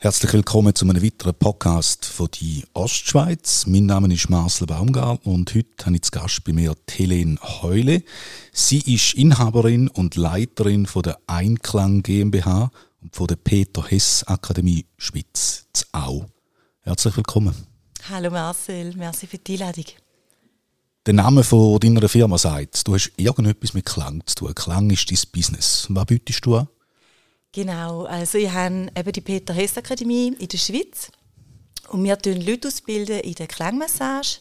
Herzlich willkommen zu einem weiteren Podcast von die Ostschweiz. Mein Name ist Marcel Baumgartner und heute habe ich zu Gast bei mir Helene Heule. Sie ist Inhaberin und Leiterin von der Einklang GmbH und von der Peter Hess Akademie Schweiz Au. Herzlich willkommen. Hallo Marcel, merci für die Einladung. Der Name von deiner Firma sagt, du hast irgendetwas mit Klang zu tun. Klang ist dein Business. Was bietest du an? Genau, also ich habe eben die Peter Hess Akademie in der Schweiz und wir bilden Leute ausbilden in der Klangmassage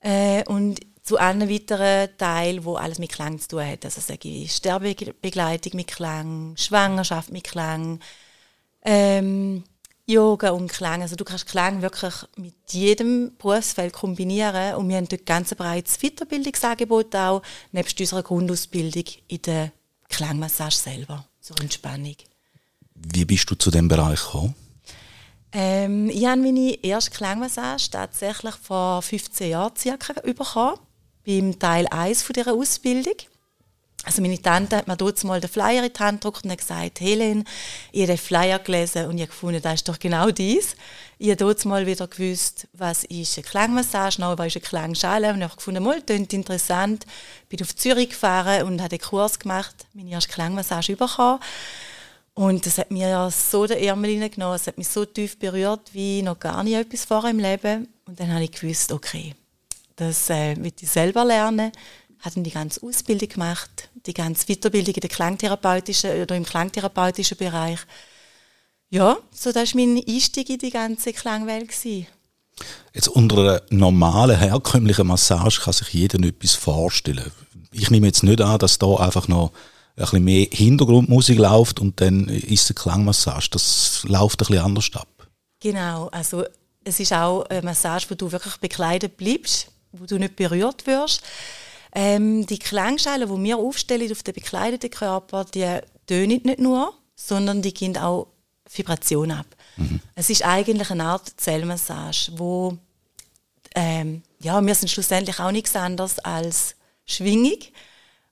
äh, und zu allen weiteren Teilen, wo alles mit Klang zu tun hat. Also sage ich Sterbebegleitung mit Klang, Schwangerschaft mit Klang, ähm, Yoga und Klang. Also du kannst Klang wirklich mit jedem Berufsfeld kombinieren und wir haben dort ganz ein breites Weiterbildungsangebot auch, nebst unserer Grundausbildung in der Klangmassage selber zur Entspannung. Wie bist du zu dem Bereich gekommen? Ähm, ich habe meine erste Klangmassage tatsächlich vor 15 Jahren circa bekommen, beim Teil 1 von dieser Ausbildung. Also meine Tante hat mir dort mal den Flyer in die Hand gedruckt und gesagt, Helen, ich habe Flyer gelesen und ich habe gefunden, das ist doch genau dies. Ich habe dort mal wieder gewusst, was ist eine Klangmassage, noch was ist eine Klangschale und ich habe gefunden, mal, das interessant. Bin auf Zürich gefahren und habe den Kurs gemacht, meine erste Klangmassage bekommen. Und das hat mir ja so den Ärmel hineingenommen, es hat mich so tief berührt, wie noch gar nicht etwas vorher im Leben. Und dann habe ich gewusst, okay, das äh, will ich selber lernen hat die ganze Ausbildung gemacht, die ganze Weiterbildung in der klangtherapeutischen oder im klangtherapeutischen Bereich. Ja, so das war mein Einstieg in die ganze Klangwelt. Gewesen. Jetzt unter einer normalen, herkömmlichen Massage kann sich jeder etwas vorstellen. Ich nehme jetzt nicht an, dass da einfach noch ein bisschen mehr Hintergrundmusik läuft und dann ist eine Klangmassage. Das läuft ein bisschen anders ab. Genau, also es ist auch eine Massage, wo du wirklich bekleidet bleibst, wo du nicht berührt wirst. Ähm, die Klangschalen, die wir aufstellen auf den bekleideten Körper, die tönen nicht nur, sondern die geben auch Vibration ab. Mhm. Es ist eigentlich eine Art Zellmassage, wo ähm, ja, wir sind schlussendlich auch nichts anderes als Schwingung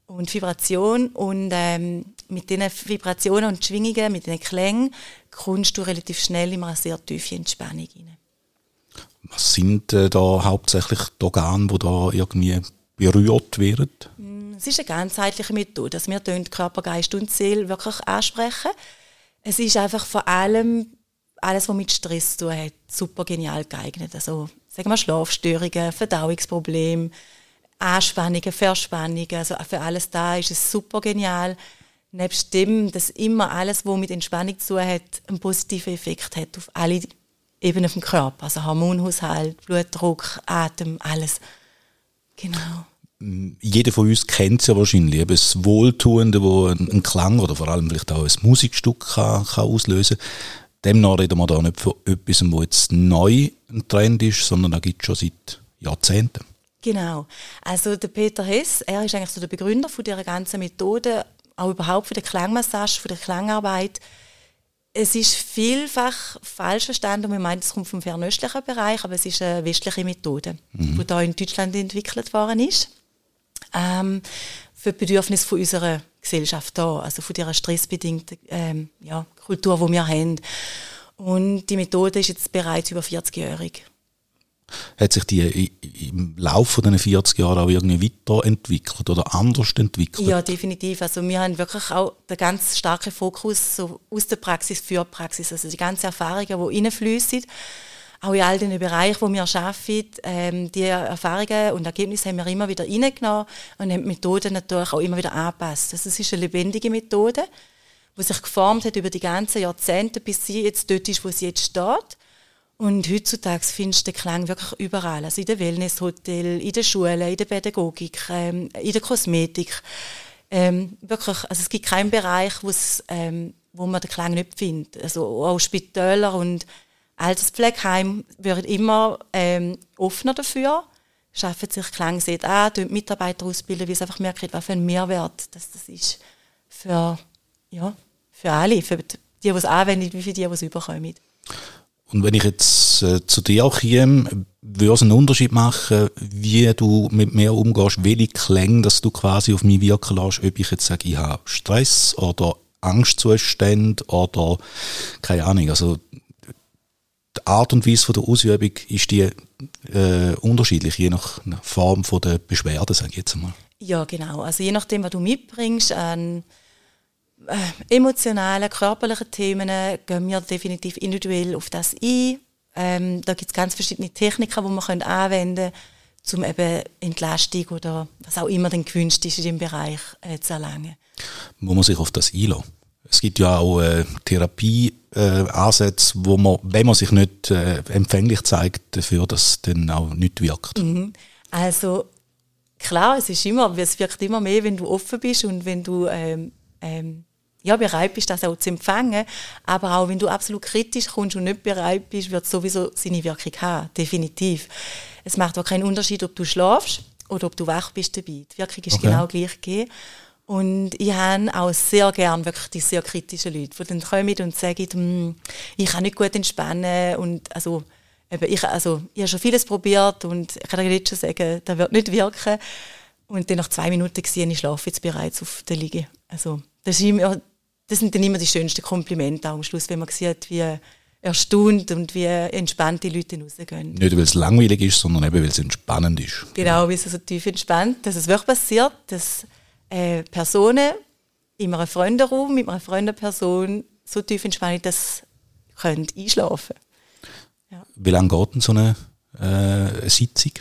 und Vibration und ähm, mit diesen Vibrationen und Schwingungen, mit den Klängen, kommst du relativ schnell in eine sehr tiefe Entspannung rein. Was sind äh, da hauptsächlich die Organe, die da irgendwie berührt werden? Mm, es ist eine ganzheitliche Methode, dass wir Körper, Geist und Seele wirklich ansprechen. Es ist einfach vor allem alles, was mit Stress zu tun hat, super genial geeignet. Also, sagen wir Schlafstörungen, Verdauungsprobleme, Anspannungen, Verspannungen, also für alles da ist es super genial. Nebst dem, dass immer alles, was mit Entspannung zu tun hat, einen positiven Effekt hat auf alle Ebenen vom Körper. Also Hormonhaushalt, Blutdruck, Atem, alles. Genau jeder von uns kennt es ja wahrscheinlich, eben das Wohltuende, wo ein, Klang oder vor allem vielleicht auch ein Musikstück kann, kann auslösen kann. Demnach reden wir da nicht von etwas, wo jetzt neu ein Trend ist, sondern da gibt es schon seit Jahrzehnten. Genau. Also der Peter Hess, er ist eigentlich so der Begründer von dieser ganzen Methode, auch überhaupt von der Klangmassage, von der Klangarbeit. Es ist vielfach falsch verstanden man meint, es kommt vom fernöstlichen Bereich, aber es ist eine westliche Methode, mhm. die hier in Deutschland entwickelt worden ist ähm, für die Bedürfnisse von unserer Gesellschaft da, also von dieser stressbedingten ähm, ja, Kultur, die wir haben. Und die Methode ist jetzt bereits über 40-jährig. Hat sich die im Laufe dieser 40 Jahre auch irgendwie weiterentwickelt oder anders entwickelt? Ja, definitiv. Also wir haben wirklich auch den ganz starken Fokus so aus der Praxis für die Praxis. Also die ganzen Erfahrungen, die reinfließen, auch in all den Bereichen, wo wir arbeiten, ähm, die Erfahrungen und Ergebnisse haben wir immer wieder reingenommen und haben die Methoden natürlich auch immer wieder angepasst. Also es ist eine lebendige Methode, die sich geformt hat über die ganzen Jahrzehnte, bis sie jetzt dort ist, wo sie jetzt steht. Und heutzutage findest du den Klang wirklich überall. Also in den Wellnesshotel, in den Schulen, in der Pädagogik, ähm, in der Kosmetik. Ähm, wirklich, also es gibt keinen Bereich, ähm, wo man den Klang nicht findet. Also auch Spitäler und Alterspflegeheim wird immer ähm, offener dafür, schaffen sich Klangset an, tun Mitarbeiter ausbilden, weil sie einfach merken, was für ein Mehrwert das, das ist für, ja, für alle, für die, die es anwenden, wie für die, die es überkommen. Und wenn ich jetzt äh, zu dir käme, würde es einen Unterschied machen, wie du mit mir umgehst, welche Klänge, dass du quasi auf mich wirken lässt, ob ich jetzt sage, ich habe Stress oder Angstzustände oder keine Ahnung. Also die Art und Weise von der Ausübung ist die äh, unterschiedlich, je nach Form von der Beschwerde, sage ich jetzt mal. Ja, genau. Also je nachdem, was du mitbringst an äh, emotionalen, körperlichen Themen, gehen wir definitiv individuell auf das ein. Ähm, da gibt es ganz verschiedene Techniken, die man können anwenden kann, um eben Entlastung oder was auch immer dann gewünscht ist in dem Bereich äh, zu erlangen. Muss man sich auf das einlassen? Es gibt ja auch äh, Therapieansätze, äh, wo man, wenn man sich nicht äh, empfänglich zeigt, dafür, dass dann auch nicht wirkt. Mhm. Also klar, es ist immer, es wirkt immer mehr, wenn du offen bist und wenn du ähm, ähm, ja, bereit bist, das auch zu empfangen. Aber auch wenn du absolut kritisch kommst und nicht bereit bist, wird es sowieso seine Wirkung haben. Definitiv. Es macht auch keinen Unterschied, ob du schlafst oder ob du wach bist dabei. Die Wirkung ist okay. genau gleich gegeben. Und ich habe auch sehr gerne wirklich die sehr kritischen Leute, die dann kommen und sagen, hm, ich kann nicht gut entspannen und also, eben, ich, also, ich habe schon vieles probiert und ich kann jetzt schon sagen, das wird nicht wirken. Und dann nach zwei Minuten gesehen, ich schlafe jetzt bereits auf der Liege. Also, das immer, das sind dann immer die schönsten Komplimente am Schluss, wenn man sieht, wie erstaunt und wie entspannt die Leute rausgehen. Nicht, weil es langweilig ist, sondern eben, weil es entspannend ist. Genau, weil es so tief entspannt, dass es wirklich passiert, dass äh, Personen in einem Freundenraum mit einer Freundenperson so tief entspannt, dass sie einschlafen ja. Wie lange geht denn so eine, äh, Sitzung?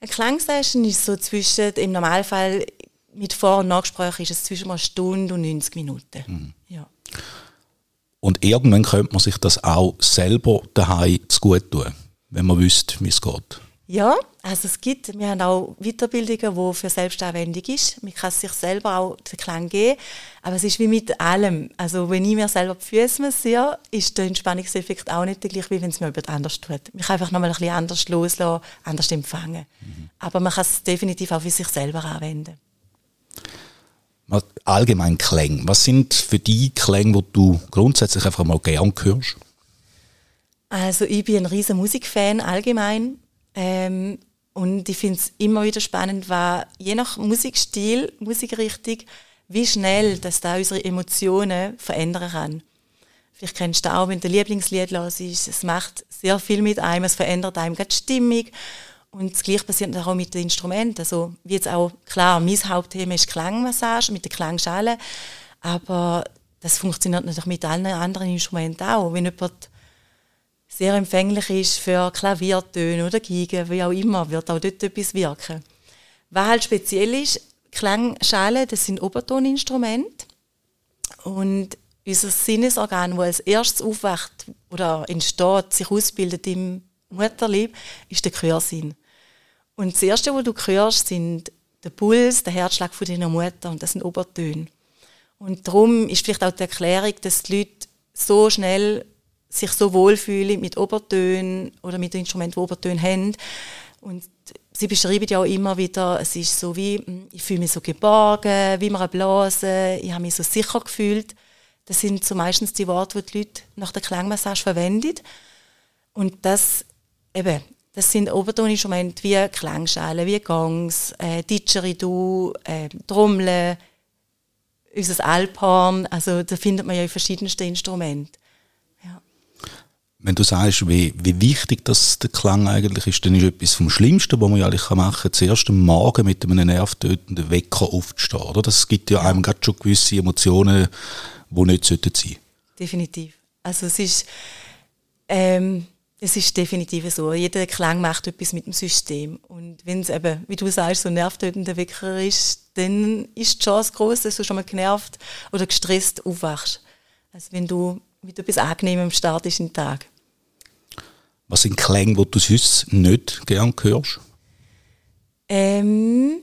Eine Klangsession ist so zwischen, im Normalfall mit Vor- und Nachgesprächen ist es zwischen einer Stunde und 90 Minuten. Mhm. Ja. Und irgendwann könnte man sich das auch selber daheim zu gut tun, wenn man wüsste, wie es geht. Ja, also es gibt, wir haben auch Weiterbildungen, die für Selbstanwendung ist. Man kann sich selber auch den Klang geben, aber es ist wie mit allem. Also wenn ich mir selber die Füße massiere, ist der Entspannungseffekt auch nicht der gleiche, wie wenn es mir jemand anders tut. Man kann einfach nochmal ein bisschen anders loslassen, anders empfangen. Mhm. Aber man kann es definitiv auch für sich selber anwenden allgemein Klänge. Was sind für die Klänge, die du grundsätzlich einfach mal gern hörst? Also ich bin ein riesen Musikfan allgemein ähm, und ich finde es immer wieder spannend, weil je nach Musikstil, Musikrichtung, wie schnell das da unsere Emotionen verändern kann. Vielleicht kennst du auch, wenn der Lieblingslied los ist, es macht sehr viel mit einem, es verändert einem die Stimmung und das Gleiche passiert auch mit den Instrumenten. Also, wie jetzt auch, klar, mein Hauptthema ist Klangmassage mit der Klangschale, aber das funktioniert natürlich mit allen anderen Instrumenten auch. Wenn jemand sehr empfänglich ist für Klaviertöne oder Gigen, wie auch immer, wird auch dort etwas wirken. Was halt speziell ist, Klangschalen, das sind Obertoninstrumente und unser Sinnesorgan, das als erstes aufwacht oder entsteht, sich ausbildet im Mutterlieb, ist der Gehörsinn. Und das Erste, was du hörst, sind der Puls, der Herzschlag von deiner Mutter und das sind Obertöne. Und darum ist vielleicht auch die Erklärung, dass die Leute so schnell sich so wohlfühlen mit Obertönen oder mit Instrumenten, die Obertöne haben. Und sie beschreiben ja auch immer wieder, es ist so wie, hm, ich fühle mich so geborgen, wie man Blase, ich habe mich so sicher gefühlt. Das sind so meistens die Worte, die die Leute nach der Klangmassage verwenden. Und das, eben, das sind Obertoninstrumente wie Klangschalen, wie Gongs, äh, Didgeridoo, äh, Trommeln, unser Alphorn. Also da findet man ja in verschiedensten Instrumenten. Wenn du sagst, wie, wie wichtig das der Klang eigentlich ist, dann ist etwas vom Schlimmsten, was man eigentlich machen kann, zuerst am Morgen mit einem nervtötenden Wecker aufzustehen. Oder? Das gibt ja. einem gerade schon gewisse Emotionen, die nicht sein sollten. Definitiv. Also es ist... Ähm, es ist definitiv so. Jeder Klang macht etwas mit dem System. Und wenn es eben, wie du sagst, so ein nervtötender Wecker ist, dann ist die Chance groß, dass du schon mal genervt oder gestresst aufwachst. Also wenn du mit etwas Angenehmem startest in den Tag. Was sind Klänge, die du sonst nicht gern hörst? Ähm,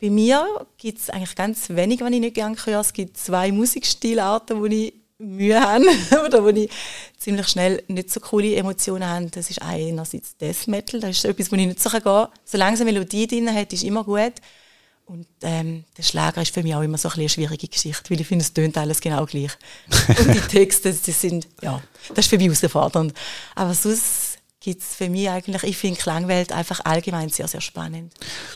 bei mir gibt es eigentlich ganz wenig, was ich nicht gerne höre. Es gibt zwei Musikstilarten, die ich Mühe haben oder wo ich ziemlich schnell nicht so coole Emotionen habe, das ist einerseits Death Metal, das ist etwas, wo ich nicht so gehen kann. Solange es eine Melodie drin hat, ist immer gut. Und ähm, der Schlager ist für mich auch immer so ein eine schwierige Geschichte, weil ich finde, es tönt alles genau gleich. Und die Texte, die sind, ja, das ist für mich herausfordernd. Aber sonst gibt es für mich eigentlich, ich finde Klangwelt einfach allgemein sehr, sehr spannend.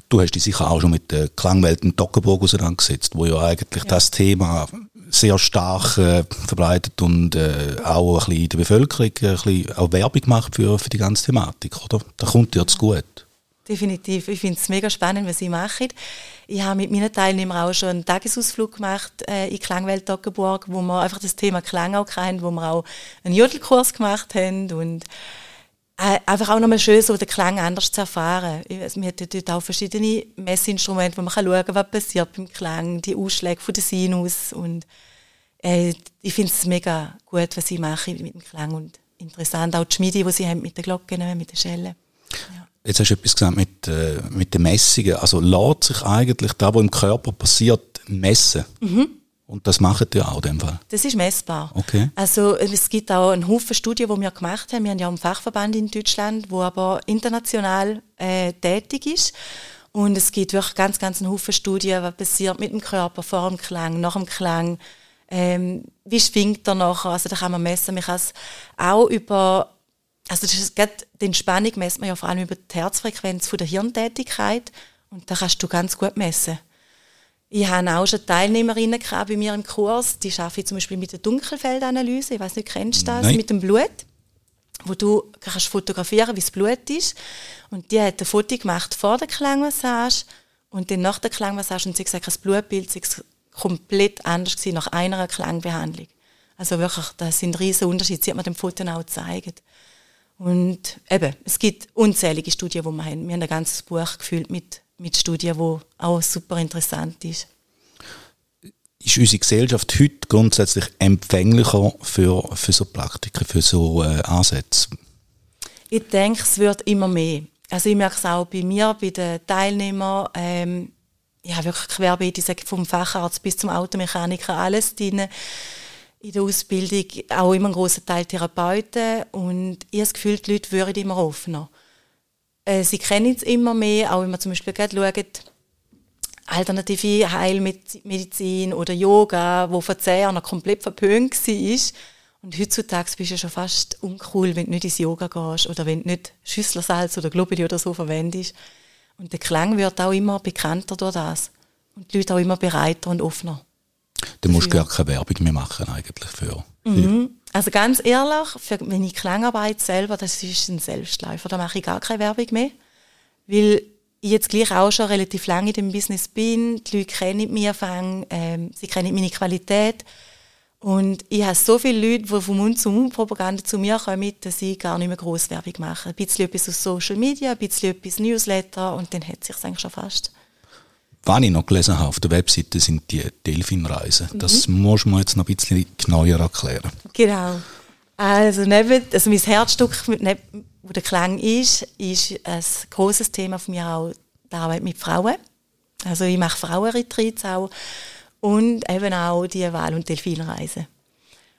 Du hast dich sicher auch schon mit der Klangwelt in Toggenburg auseinandergesetzt, wo ja eigentlich ja. das Thema sehr stark äh, verbreitet und äh, auch ein bisschen in der Bevölkerung ein bisschen auch Werbung macht für, für die ganze Thematik, oder? Da kommt dir zu gut. Definitiv. Ich finde es mega spannend, was sie machen. Ich habe mit meinen Teilnehmern auch schon einen Tagesausflug gemacht äh, in Klangwelt Toggenburg, wo wir einfach das Thema Klang auch kennen, wo wir auch einen Jodelkurs gemacht haben und äh, einfach auch nochmal schön, so den Klang anders zu erfahren. Wir haben dort auch verschiedene Messinstrumente, wo man schauen kann, was passiert beim Klang, die Ausschläge von der Sinus und äh, ich finde es mega gut, was sie machen mit dem Klang und interessant auch die Schmiede, die sie haben mit den Glocken, mit den Schellen. Ja. Jetzt hast du etwas gesagt mit, äh, mit den Messungen. Also lässt sich eigentlich da, was im Körper passiert, messen? Mhm. Und das macht ihr auch in dem Fall? Das ist messbar. Okay. Also es gibt auch einen Haufen Studien, die wir gemacht haben. Wir haben ja einen Fachverband in Deutschland, wo aber international äh, tätig ist. Und es gibt wirklich ganz, ganz einen Haufen Studien, was passiert mit dem Körper vor dem Klang, nach dem Klang. Ähm, wie schwingt er nachher? Also da kann man messen. Man kann es auch über, also das ist gerade, die Entspannung messt man ja vor allem über die Herzfrequenz von der Hirntätigkeit. Und da kannst du ganz gut messen. Ich habe auch schon Teilnehmerinnen bei mir im Kurs, die arbeiten zum Beispiel mit der Dunkelfeldanalyse, ich weiß nicht, kennst du das, Nein. mit dem Blut, wo du kannst fotografieren, wie das Blut ist. Und die hat ein Foto gemacht vor der Klangmassage und dann nach der Klangmassage und sie gesagt, das Blutbild sei komplett anders gewesen nach einer Klangbehandlung. Also wirklich, das sind riesige Unterschiede, sie hat mir dem Foto auch gezeigt. Und eben, es gibt unzählige Studien, die wir haben. Wir haben ein ganzes Buch gefüllt mit mit Studien, wo auch super interessant ist. Ist unsere Gesellschaft heute grundsätzlich empfänglicher für, für so Praktiken, für so äh, Ansätze? Ich denke, es wird immer mehr. Also ich merke es auch bei mir, bei den Teilnehmern. Ähm, ich habe wirklich querbeet, ich sage vom Facharzt bis zum Automechaniker alles drin in der Ausbildung, auch immer ein großer Teil Therapeuten und ich habe das Gefühl, die Leute würden immer offener. Äh, sie kennen es immer mehr, auch wenn man zum Beispiel gerade schaut, alternative Heilmedizin oder Yoga, wo vor zehn Jahren komplett verpönt war. Und heutzutage bist du schon fast uncool, wenn du nicht ins Yoga gehst oder wenn du nicht Schüsslersalz oder Globuli oder so verwendest. Und der Klang wird auch immer bekannter durch das. Und die Leute auch immer bereiter und offener. Du musst gar keine Werbung mehr machen eigentlich für. Mhm. Also ganz ehrlich, für meine Klangarbeit selber, das ist ein Selbstläufer. Da mache ich gar keine Werbung mehr. Weil ich jetzt gleich auch schon relativ lange in dem Business bin. Die Leute kennen mich anfangen, ähm, sie kennen meine Qualität. Und ich habe so viele Leute, die vom Mund zu Mund Propaganda zu mir kommen, dass ich gar nicht mehr groß Werbung mache. Ein bisschen etwas aus Social Media, ein bisschen etwas Newsletter und dann hat es sich eigentlich schon fast. Was ich noch gelesen habe auf der Webseite, sind die Delfinreisen. Mhm. Das muss man jetzt noch ein bisschen genauer erklären. Genau. Also, neben, also mein Herzstück, wo der Klang ist, ist ein großes Thema von mir auch die Arbeit mit Frauen. Also ich mache Frauenretreats auch und eben auch die Wahl- und Delfinreisen.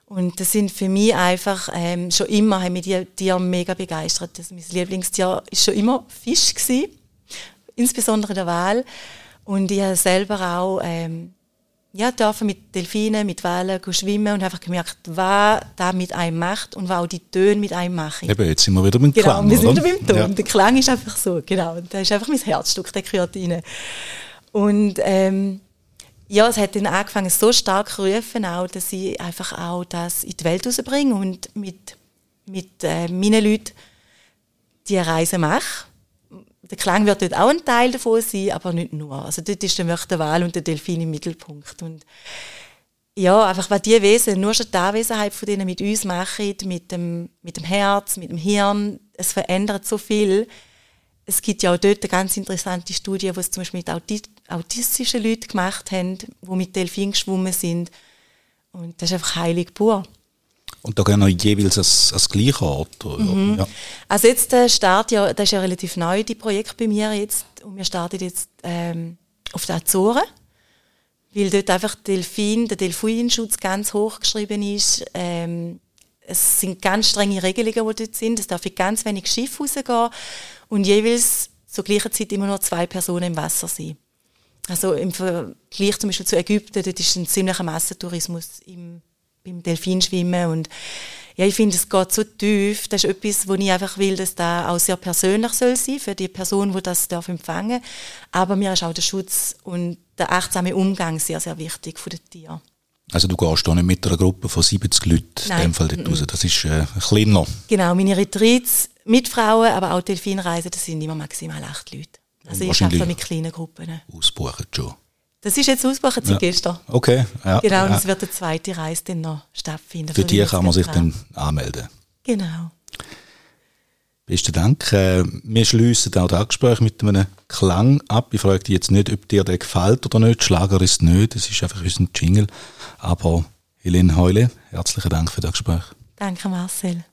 Und das sind für mich einfach, ähm, schon immer haben mich die Tiere mega begeistert. Also mein Lieblingstier war schon immer Fisch gewesen, insbesondere der Wal. Und ich habe selber auch ähm, ja, dürfen mit Delfinen, mit Wellen schwimmen und einfach gemerkt, was da mit einem macht und was auch die Töne mit einem machen. Eben, jetzt sind wir wieder beim genau, Klang, wir sind wieder beim Ton. Ja. Der Klang ist einfach so, genau. Und das ist einfach mein Herzstück, der gehört rein. Und ähm, ja, es hat dann angefangen, so stark zu rufen, auch, dass ich einfach auch das in die Welt rausbringe und mit, mit äh, meinen Leuten die Reise mache der Klang wird dort auch ein Teil davon sein, aber nicht nur. Also dort ist der Wal und der Delfin im Mittelpunkt. Und ja, einfach was die Wesen, nur schon die Anwesenheit von denen mit uns machen, mit dem, mit dem Herz, mit dem Hirn, es verändert so viel. Es gibt ja auch dort eine ganz interessante Studie, die es zum Beispiel mit autistischen Leuten gemacht haben, die mit Delfinen geschwommen sind. Und das ist einfach heilig pur. Und da gehen wir jeweils als, als gleicher Ort? Mhm. Ja. Also jetzt äh, startet ja, das ist ja relativ neu, die Projekt bei mir jetzt. Und wir starten jetzt ähm, auf den Azoren. Weil dort einfach Delfin, der Delfinschutz ganz hoch geschrieben ist. Ähm, es sind ganz strenge Regelungen, die dort sind. Es darf in ganz wenig Schiff rausgehen und jeweils zur gleichen Zeit immer nur zwei Personen im Wasser sein. Also im Vergleich zum Beispiel zu Ägypten, dort ist ein ziemlicher Massentourismus im, beim Delfinschwimmen und ja, ich finde, es geht so tief. Das ist etwas, wo ich einfach will, dass das auch sehr persönlich soll sein für die Person, die das darf empfangen. Aber mir ist auch der Schutz und der achtsame Umgang sehr, sehr wichtig von den Tieren. Also du gehst da nicht mit einer Gruppe von 70 Leuten Nein. in dem Fall dort raus. Das ist äh, kleiner. Genau, meine Retreats mit Frauen, aber auch Delfinreisen, das sind immer maximal acht Leute. Also ich arbeite mit kleinen Gruppen. Ausbuchen schon. Das ist jetzt ausgebucht seit ja. gestern. Okay, ja. Genau, und ja. es wird eine zweite Reise dann noch stattfinden. Für die kann man sich dann anmelden. Genau. Besten Dank. Äh, wir schließen auch das Gespräch mit einem Klang ab. Ich frage dich jetzt nicht, ob dir der gefällt oder nicht. Schlager ist nicht, das ist einfach unser Jingle. Aber Helene Heule, herzlichen Dank für das Gespräch. Danke, Marcel.